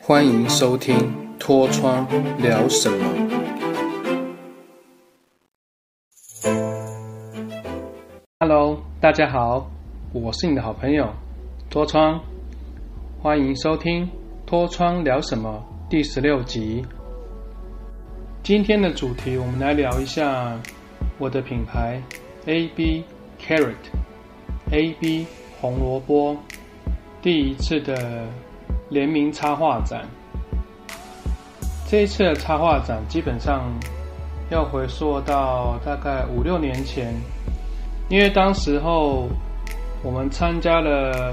欢迎收听《脱窗聊什么》。Hello，大家好，我是你的好朋友脱窗，欢迎收听《脱窗聊什么》第十六集。今天的主题，我们来聊一下我的品牌 AB Carrot，AB 红萝卜第一次的联名插画展。这一次的插画展基本上要回溯到大概五六年前，因为当时候我们参加了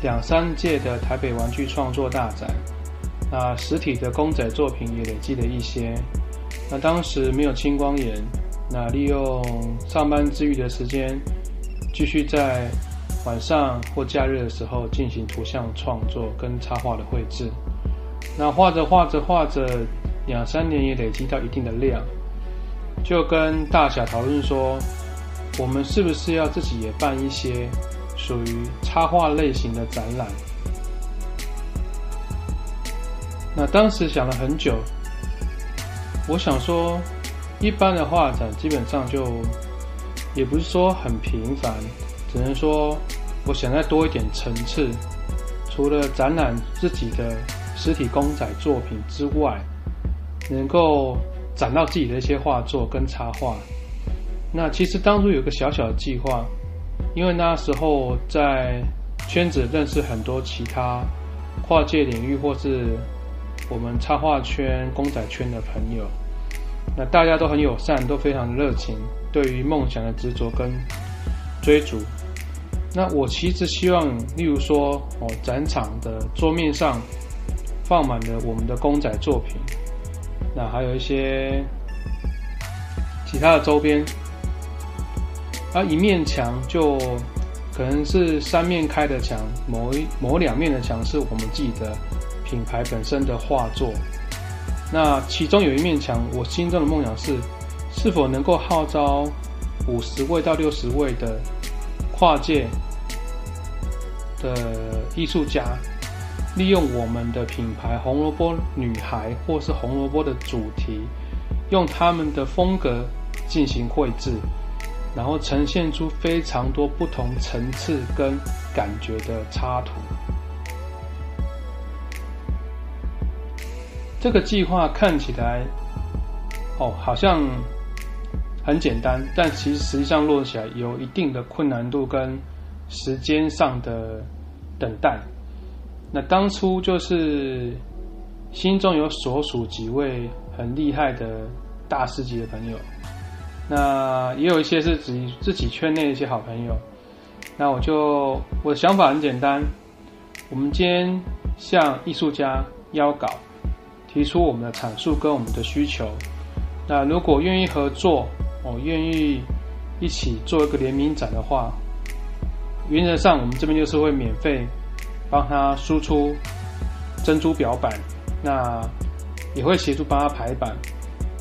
两三届的台北玩具创作大展，那实体的公仔作品也累积了一些。那当时没有青光眼，那利用上班之余的时间，继续在晚上或假日的时候进行图像创作跟插画的绘制。那画着画着画着，两三年也累积到一定的量，就跟大侠讨论说，我们是不是要自己也办一些属于插画类型的展览？那当时想了很久。我想说，一般的画展基本上就也不是说很频繁，只能说我想再多一点层次。除了展览自己的实体公仔作品之外，能够展到自己的一些画作跟插画。那其实当初有个小小的计划，因为那时候在圈子认识很多其他跨界领域或是。我们插画圈、公仔圈的朋友，那大家都很友善，都非常热情，对于梦想的执着跟追逐。那我其实希望，例如说，哦，展场的桌面上放满了我们的公仔作品，那还有一些其他的周边，而一面墙就可能是三面开的墙，某一某两面的墙是我们自己的。品牌本身的画作，那其中有一面墙，我心中的梦想是，是否能够号召五十位到六十位的跨界的艺术家，利用我们的品牌红萝卜女孩或是红萝卜的主题，用他们的风格进行绘制，然后呈现出非常多不同层次跟感觉的插图。这个计划看起来，哦，好像很简单，但其实实际上落起来有一定的困难度跟时间上的等待。那当初就是心中有所属几位很厉害的大师级的朋友，那也有一些是自己自己圈内的一些好朋友。那我就我的想法很简单，我们今天向艺术家邀稿。提出我们的阐述跟我们的需求，那如果愿意合作，哦，愿意一起做一个联名展的话，原则上我们这边就是会免费帮他输出珍珠表板，那也会协助帮他排版，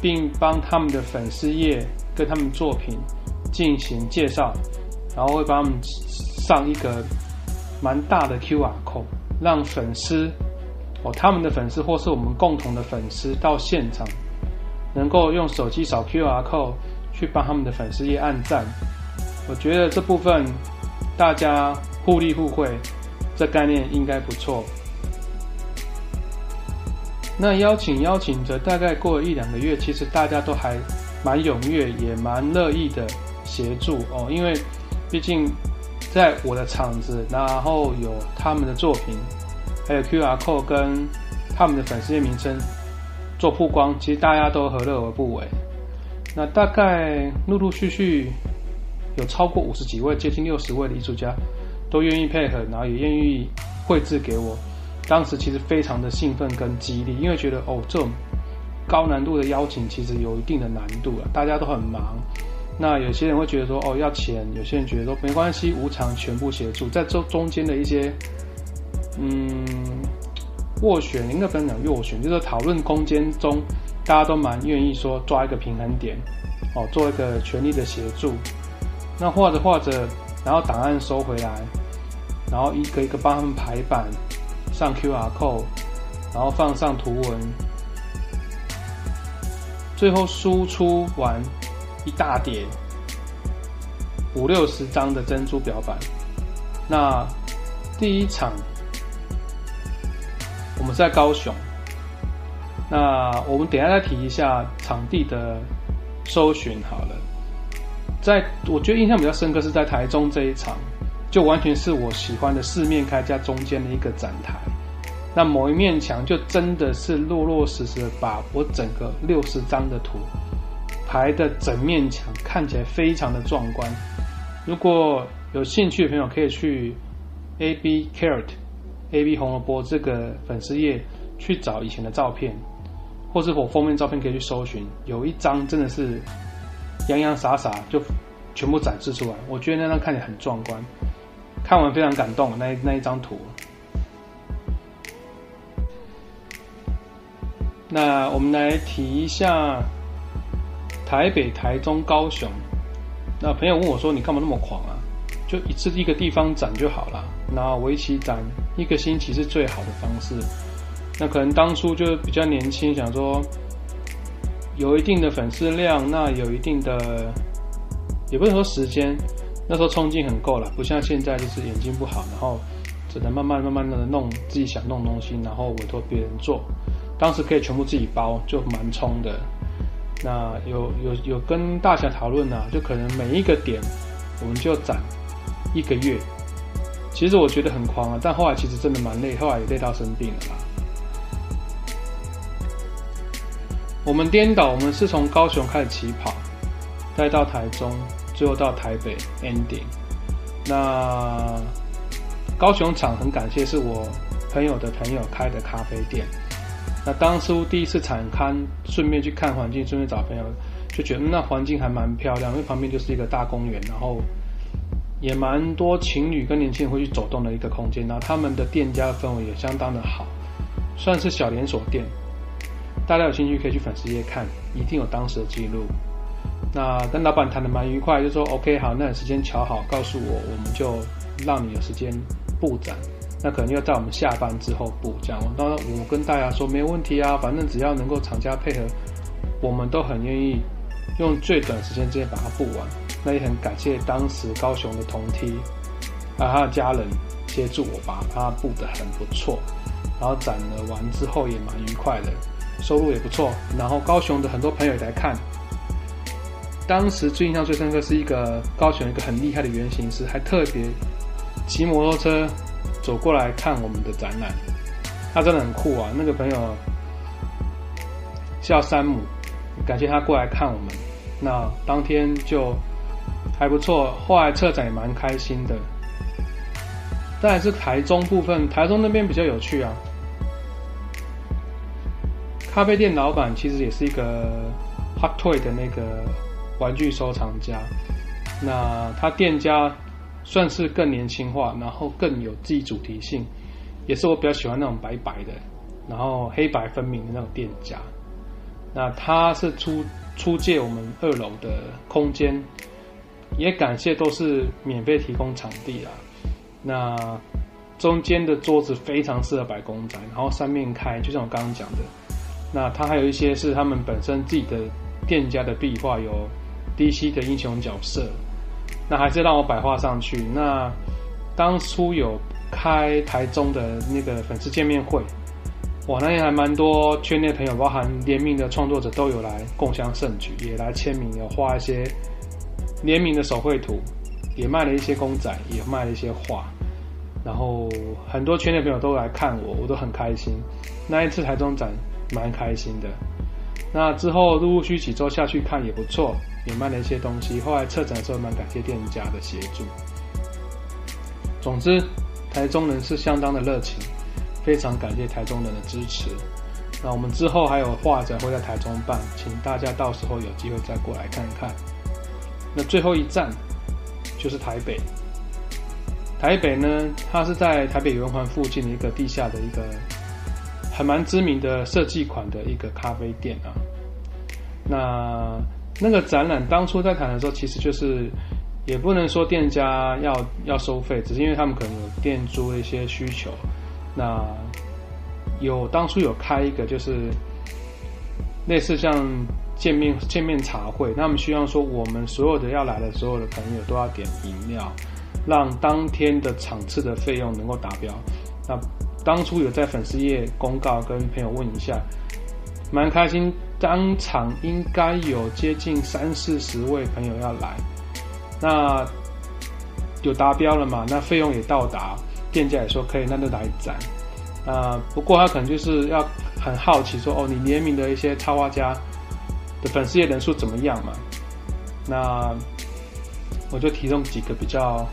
并帮他们的粉丝页跟他们作品进行介绍，然后会帮他们上一个蛮大的 QR code，让粉丝。哦，他们的粉丝或是我们共同的粉丝到现场，能够用手机扫 QR code 去帮他们的粉丝页按赞，我觉得这部分大家互利互惠，这概念应该不错。那邀请邀请着，大概过了一两个月，其实大家都还蛮踊跃，也蛮乐意的协助哦，因为毕竟在我的场子，然后有他们的作品。还有 QR code 跟他们的粉丝页名称做曝光，其实大家都何乐而不为。那大概陆陆续续有超过五十几位，接近六十位的艺术家都愿意配合，然后也愿意绘制给我。当时其实非常的兴奋跟激励，因为觉得哦，这种高难度的邀请其实有一定的难度啊，大家都很忙。那有些人会觉得说哦要钱，有些人觉得说没关系，无偿全部协助，在这中间的一些。嗯，斡旋应该不能讲斡旋，就是讨论空间中，大家都蛮愿意说抓一个平衡点，哦，做一个全力的协助。那画着画着，然后档案收回来，然后一个一个帮他们排版，上 QR code，然后放上图文，最后输出完一大叠五六十张的珍珠表板。那第一场我们在高雄，那我们等下再提一下场地的搜寻好了。在我觉得印象比较深刻是在台中这一场。就完全是我喜欢的四面开加中间的一个展台，那某一面墙就真的是落落实实的把我整个六十张的图排的整面墙看起来非常的壮观。如果有兴趣的朋友可以去 A B Carrot A B 红萝卜这个粉丝页去找以前的照片，或是我封面照片可以去搜寻，有一张真的是洋洋洒洒就全部展示出来，我觉得那张看起来很壮观。看完非常感动，那那一张图。那我们来提一下台北、台中、高雄。那朋友问我说：“你干嘛那么狂啊？就一次一个地方展就好了。那为期展一个星期是最好的方式。那可能当初就比较年轻，想说有一定的粉丝量，那有一定的，也不能说时间。”那时候冲劲很够了，不像现在就是眼睛不好，然后只能慢慢慢慢的弄自己想弄东西，然后委托别人做。当时可以全部自己包，就蛮冲的。那有有有跟大侠讨论啊，就可能每一个点我们就攒一个月。其实我觉得很狂啊，但后来其实真的蛮累，后来也累到生病了啦。我们颠倒，我们是从高雄开始起跑，再到台中。最后到台北 ending，那高雄场很感谢是我朋友的朋友开的咖啡店。那当初第一次产刊，顺便去看环境，顺便找朋友，就觉得那环境还蛮漂亮，因为旁边就是一个大公园，然后也蛮多情侣跟年轻人会去走动的一个空间。然后他们的店家的氛围也相当的好，算是小连锁店。大家有兴趣可以去粉丝页看，一定有当时的记录。那跟老板谈的蛮愉快，就说 OK 好，那时间瞧好，告诉我，我们就让你有时间布展。那可能要在我们下班之后布，这样。当然我跟大家说没有问题啊，反正只要能够厂家配合，我们都很愿意用最短时间之内把它布完。那也很感谢当时高雄的同梯啊，他的家人协助我把它布的很不错，然后展了完之后也蛮愉快的，收入也不错。然后高雄的很多朋友也来看。当时最印象最深刻是一个高雄一个很厉害的原型师，还特别骑摩托车走过来看我们的展览，他真的很酷啊！那个朋友叫山姆，感谢他过来看我们。那当天就还不错，后来策展也蛮开心的。再是台中部分，台中那边比较有趣啊。咖啡店老板其实也是一个 hot toy 的那个。玩具收藏家，那他店家算是更年轻化，然后更有自己主题性，也是我比较喜欢那种白白的，然后黑白分明的那种店家。那他是出出借我们二楼的空间，也感谢都是免费提供场地啦。那中间的桌子非常适合摆公仔，然后三面开，就像我刚刚讲的。那他还有一些是他们本身自己的店家的壁画有。DC 的英雄角色，那还是让我摆画上去。那当初有开台中的那个粉丝见面会，哇，那天还蛮多圈内朋友，包含联名的创作者都有来共襄盛举，也来签名，有画一些联名的手绘图，也卖了一些公仔，也卖了一些画。然后很多圈内朋友都来看我，我都很开心。那一次台中展蛮开心的。那之后陆陆续几周下去看也不错。也卖了一些东西，后来策展的时候蛮感谢店家的协助。总之，台中人是相当的热情，非常感谢台中人的支持。那我们之后还有画展会在台中办，请大家到时候有机会再过来看看。那最后一站就是台北。台北呢，它是在台北圆环附近的一个地下的一个还蛮知名的设计款的一个咖啡店啊。那那个展览当初在谈的时候，其实就是也不能说店家要要收费，只是因为他们可能有店租的一些需求。那有当初有开一个就是类似像见面见面茶会，那么希望说我们所有的要来的所有的朋友都要点饮料，让当天的场次的费用能够达标。那当初有在粉丝页公告，跟朋友问一下，蛮开心。当场应该有接近三四十位朋友要来，那有达标了嘛？那费用也到达，店家也说可以，那就来展。啊，不过他可能就是要很好奇说，哦，你联名的一些插画家的粉丝页人数怎么样嘛？那我就提供几个比较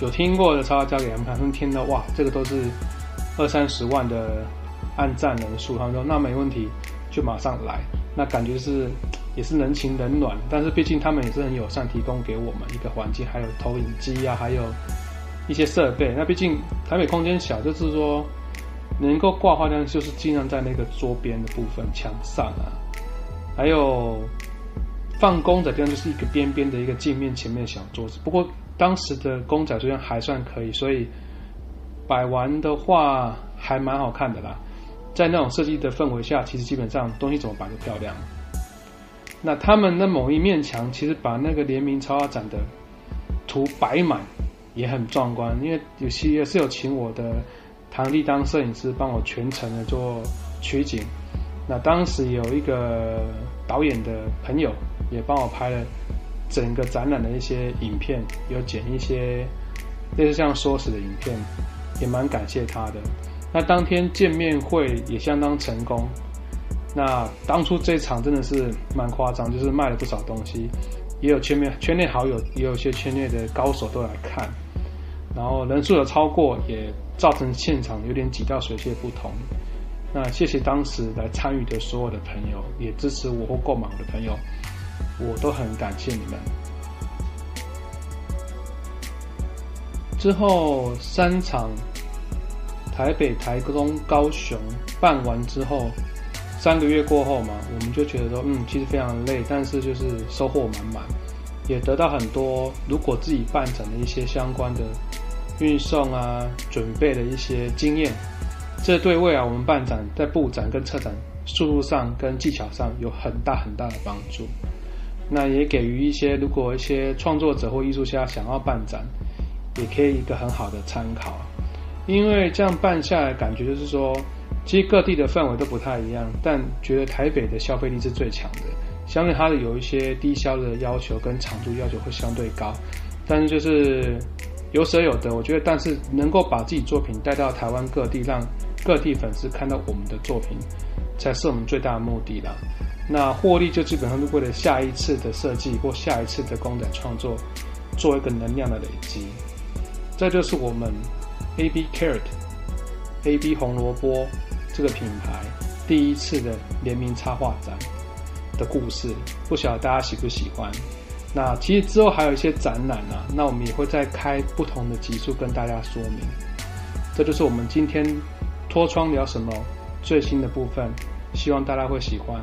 有听过的插画家给他们看，他们听到哇，这个都是二三十万的按赞人数，他说那没问题。就马上来，那感觉是也是人情冷暖，但是毕竟他们也是很友善，提供给我们一个环境，还有投影机啊，还有一些设备。那毕竟台北空间小，就是说能够挂画，量就是尽量在那个桌边的部分墙上啊，还有放公仔地方就是一个边边的一个镜面前面的小桌子。不过当时的公仔数量还算可以，所以摆完的话还蛮好看的啦。在那种设计的氛围下，其实基本上东西怎么摆都漂亮。那他们的某一面墙，其实把那个联名超画展的图摆满，也很壮观。因为有些也是有请我的堂弟当摄影师，帮我全程的做取景。那当时有一个导演的朋友，也帮我拍了整个展览的一些影片，有剪一些类似像缩时的影片，也蛮感谢他的。那当天见面会也相当成功。那当初这场真的是蛮夸张，就是卖了不少东西，也有圈内圈内好友，也有一些圈内的高手都来看。然后人数有超过，也造成现场有点挤到水泄不通。那谢谢当时来参与的所有的朋友，也支持我或购买我的朋友，我都很感谢你们。之后三场。台北、台中、高雄办完之后，三个月过后嘛，我们就觉得说，嗯，其实非常累，但是就是收获满满，也得到很多。如果自己办展的一些相关的运送啊、准备的一些经验，这对未来我们办展在布展跟策展速度上跟技巧上有很大很大的帮助。那也给予一些如果一些创作者或艺术家想要办展，也可以一个很好的参考。因为这样办下来，感觉就是说，其实各地的氛围都不太一样，但觉得台北的消费力是最强的，相对它的有一些低消的要求跟长度要求会相对高，但是就是有舍有得，我觉得，但是能够把自己作品带到台湾各地，让各地粉丝看到我们的作品，才是我们最大的目的啦。那获利就基本上是为了下一次的设计或下一次的公仔创作，做一个能量的累积，这就是我们。A B Carrot，A B 红萝卜这个品牌第一次的联名插画展的故事，不晓得大家喜不喜欢？那其实之后还有一些展览啊，那我们也会再开不同的集数跟大家说明。这就是我们今天脱窗聊什么最新的部分，希望大家会喜欢。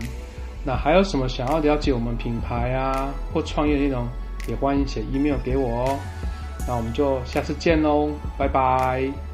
那还有什么想要了解我们品牌啊或创业内容，也欢迎写 email 给我哦。那我们就下次见喽，拜拜。